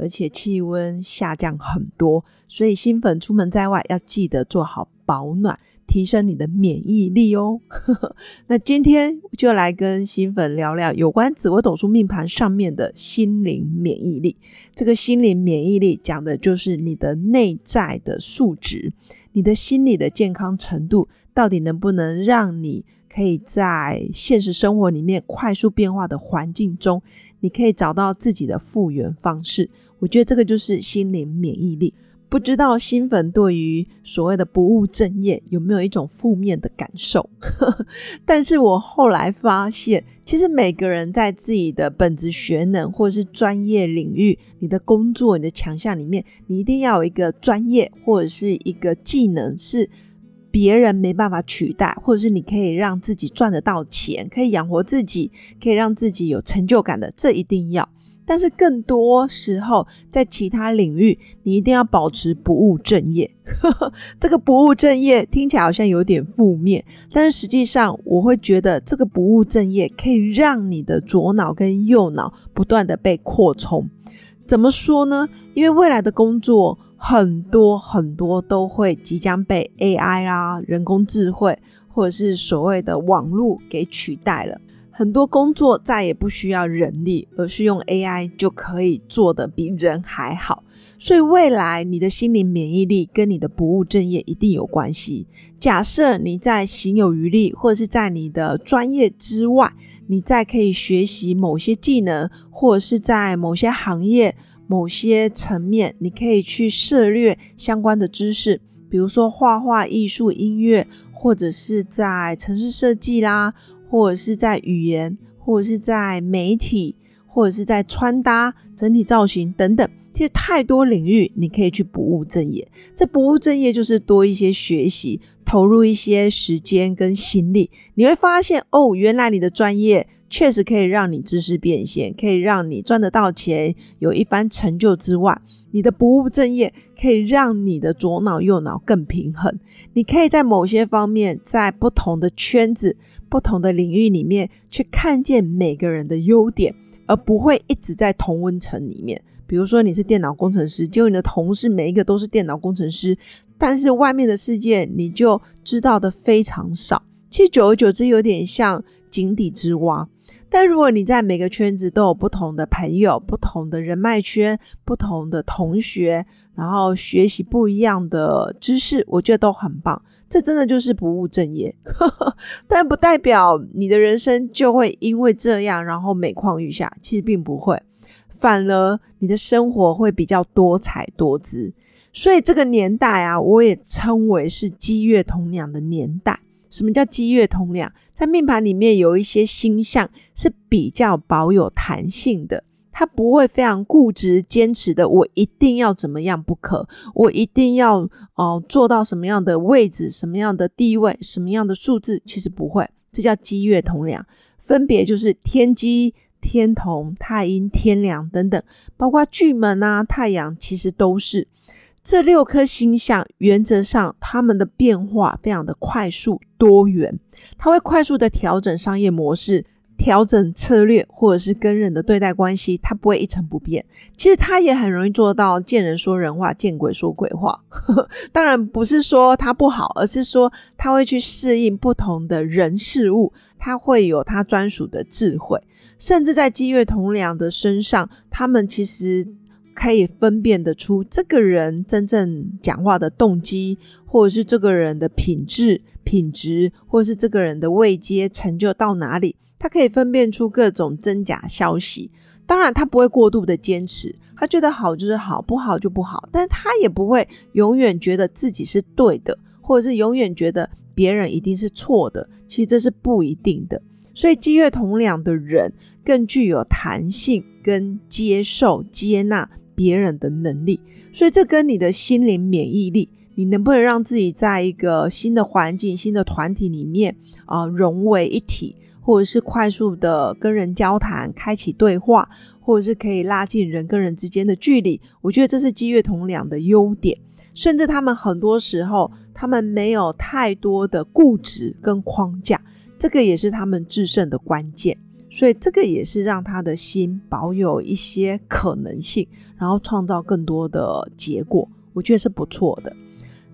而且气温下降很多，所以新粉出门在外要记得做好保暖，提升你的免疫力哦。那今天就来跟新粉聊聊有关紫微斗数命盘上面的心灵免疫力。这个心灵免疫力讲的就是你的内在的素质，你的心理的健康程度，到底能不能让你。可以在现实生活里面快速变化的环境中，你可以找到自己的复原方式。我觉得这个就是心灵免疫力。不知道新粉对于所谓的不务正业有没有一种负面的感受？但是我后来发现，其实每个人在自己的本职学能或者是专业领域，你的工作、你的强项里面，你一定要有一个专业或者是一个技能是。别人没办法取代，或者是你可以让自己赚得到钱，可以养活自己，可以让自己有成就感的，这一定要。但是更多时候，在其他领域，你一定要保持不务正业。这个不务正业听起来好像有点负面，但是实际上，我会觉得这个不务正业可以让你的左脑跟右脑不断的被扩充。怎么说呢？因为未来的工作。很多很多都会即将被 AI 啦、人工智慧或者是所谓的网络给取代了，很多工作再也不需要人力，而是用 AI 就可以做的比人还好。所以未来你的心灵免疫力跟你的不务正业一定有关系。假设你在行有余力，或者是在你的专业之外，你在可以学习某些技能，或者是在某些行业。某些层面，你可以去涉略相关的知识，比如说画画、艺术、音乐，或者是在城市设计啦，或者是在语言，或者是在媒体，或者是在穿搭、整体造型等等。其实太多领域，你可以去不务正业。这不务正业就是多一些学习，投入一些时间跟心力，你会发现哦，原来你的专业。确实可以让你知识变现，可以让你赚得到钱，有一番成就之外，你的不务正业可以让你的左脑右脑更平衡。你可以在某些方面，在不同的圈子、不同的领域里面，去看见每个人的优点，而不会一直在同温层里面。比如说，你是电脑工程师，结果你的同事每一个都是电脑工程师，但是外面的世界你就知道的非常少。其实久而久之，有点像井底之蛙。但如果你在每个圈子都有不同的朋友、不同的人脉圈、不同的同学，然后学习不一样的知识，我觉得都很棒。这真的就是不务正业，但不代表你的人生就会因为这样然后每况愈下。其实并不会，反而你的生活会比较多彩多姿。所以这个年代啊，我也称为是积月同娘的年代。什么叫积月同梁？在命盘里面有一些星象是比较保有弹性的，它不会非常固执坚持的。我一定要怎么样不可？我一定要哦做到什么样的位置、什么样的地位、什么样的数字？其实不会，这叫积月同梁。分别就是天机、天同、太阴、天梁等等，包括巨门啊、太阳，其实都是。这六颗星象，原则上它们的变化非常的快速多元，它会快速的调整商业模式、调整策略，或者是跟人的对待关系，它不会一成不变。其实它也很容易做到见人说人话，见鬼说鬼话。当然不是说它不好，而是说它会去适应不同的人事物，它会有它专属的智慧，甚至在积月同梁的身上，他们其实。可以分辨得出这个人真正讲话的动机，或者是这个人的品质、品质，或者是这个人的位阶成就到哪里，他可以分辨出各种真假消息。当然，他不会过度的坚持，他觉得好就是好，不好就不好。但是他也不会永远觉得自己是对的，或者是永远觉得别人一定是错的。其实这是不一定的。所以，积月同两的人更具有弹性跟接受、接纳。别人的能力。所以这跟你的心灵免疫力，你能不能让自己在一个新的环境、新的团体里面啊融为一体，或者是快速的跟人交谈、开启对话，或者是可以拉近人跟人之间的距离？我觉得这是积月同两的优点。甚至他们很多时候，他们没有太多的固执跟框架，这个也是他们制胜的关键。所以这个也是让他的心保有一些可能性，然后创造更多的结果，我觉得是不错的。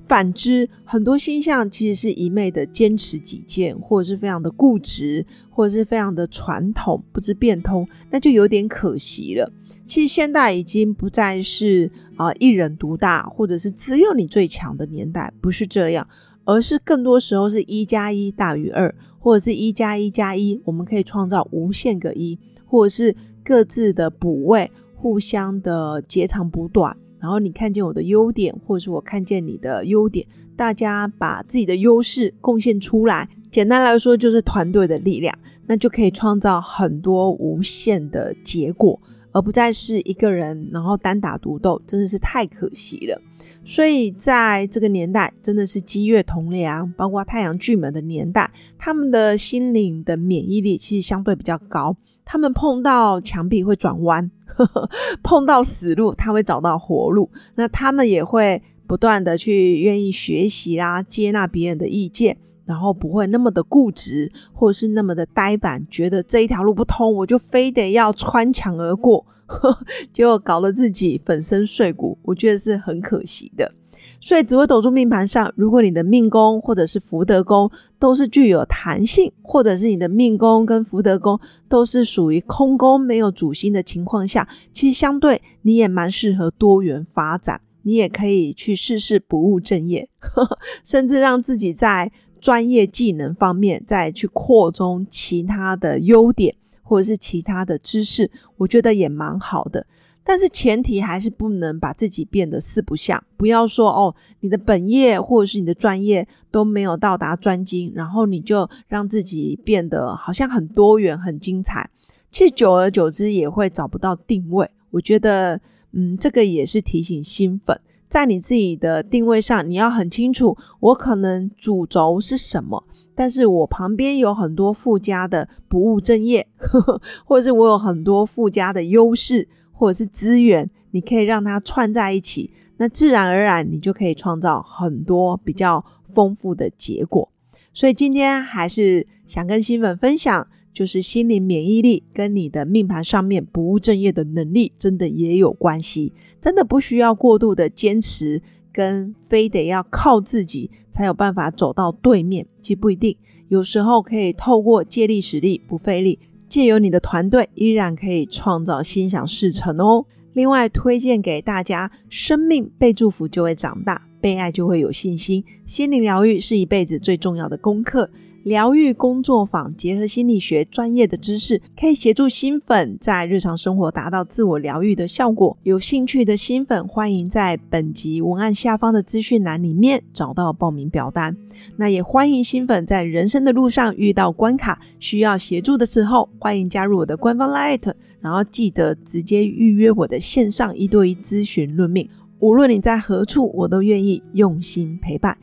反之，很多星象其实是一昧的坚持己见，或者是非常的固执，或者是非常的传统，不知变通，那就有点可惜了。其实现代已经不再是啊一人独大，或者是只有你最强的年代，不是这样，而是更多时候是一加一大于二，或者是一加一加一，我们可以创造无限个一，或者是各自的补位，互相的截长补短。然后你看见我的优点，或者是我看见你的优点，大家把自己的优势贡献出来。简单来说，就是团队的力量，那就可以创造很多无限的结果。而不再是一个人，然后单打独斗，真的是太可惜了。所以在这个年代，真的是积月同梁，包括太阳巨门的年代，他们的心灵的免疫力其实相对比较高。他们碰到墙壁会转弯，碰到死路他会找到活路。那他们也会不断的去愿意学习啦，接纳别人的意见。然后不会那么的固执，或者是那么的呆板，觉得这一条路不通，我就非得要穿墙而过，结果搞得自己粉身碎骨，我觉得是很可惜的。所以紫微斗数命盘上，如果你的命宫或者是福德宫都是具有弹性，或者是你的命宫跟福德宫都是属于空宫没有主星的情况下，其实相对你也蛮适合多元发展，你也可以去试试不务正业，甚至让自己在。专业技能方面，再去扩充其他的优点，或者是其他的知识，我觉得也蛮好的。但是前提还是不能把自己变得四不像，不要说哦，你的本业或者是你的专业都没有到达专精，然后你就让自己变得好像很多元、很精彩。其实久而久之也会找不到定位。我觉得，嗯，这个也是提醒新粉。在你自己的定位上，你要很清楚，我可能主轴是什么，但是我旁边有很多附加的不务正业，或者是我有很多附加的优势或者是资源，你可以让它串在一起，那自然而然你就可以创造很多比较丰富的结果。所以今天还是想跟新粉分享。就是心灵免疫力跟你的命盘上面不务正业的能力，真的也有关系。真的不需要过度的坚持，跟非得要靠自己才有办法走到对面，其实不一定。有时候可以透过借力使力，不费力，借由你的团队，依然可以创造心想事成哦。另外推荐给大家，生命被祝福就会长大，被爱就会有信心。心灵疗愈是一辈子最重要的功课。疗愈工作坊结合心理学专业的知识，可以协助新粉在日常生活达到自我疗愈的效果。有兴趣的新粉，欢迎在本集文案下方的资讯栏里面找到报名表单。那也欢迎新粉在人生的路上遇到关卡需要协助的时候，欢迎加入我的官方 Light，然后记得直接预约我的线上一对一咨询论命。无论你在何处，我都愿意用心陪伴。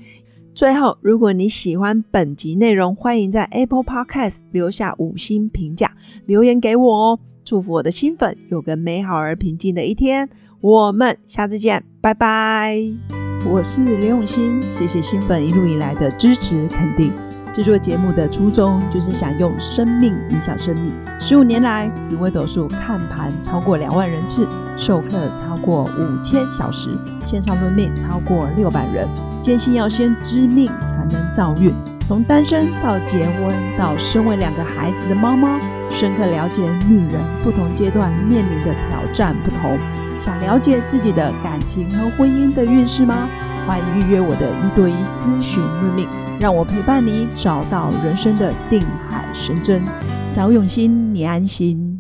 最后，如果你喜欢本集内容，欢迎在 Apple Podcast 留下五星评价，留言给我哦。祝福我的新粉有个美好而平静的一天。我们下次见，拜拜。我是刘永新，谢谢新粉一路以来的支持肯定。制作节目的初衷就是想用生命影响生命。十五年来，紫微斗数看盘超过两万人次，授课超过五千小时，线上论命超过六百人。坚信要先知命才能造运，从单身到结婚，到身为两个孩子的妈妈，深刻了解女人不同阶段面临的挑战不同。想了解自己的感情和婚姻的运势吗？欢迎预约我的一对一咨询论命。让我陪伴你，找到人生的定海神针。找永新，你安心。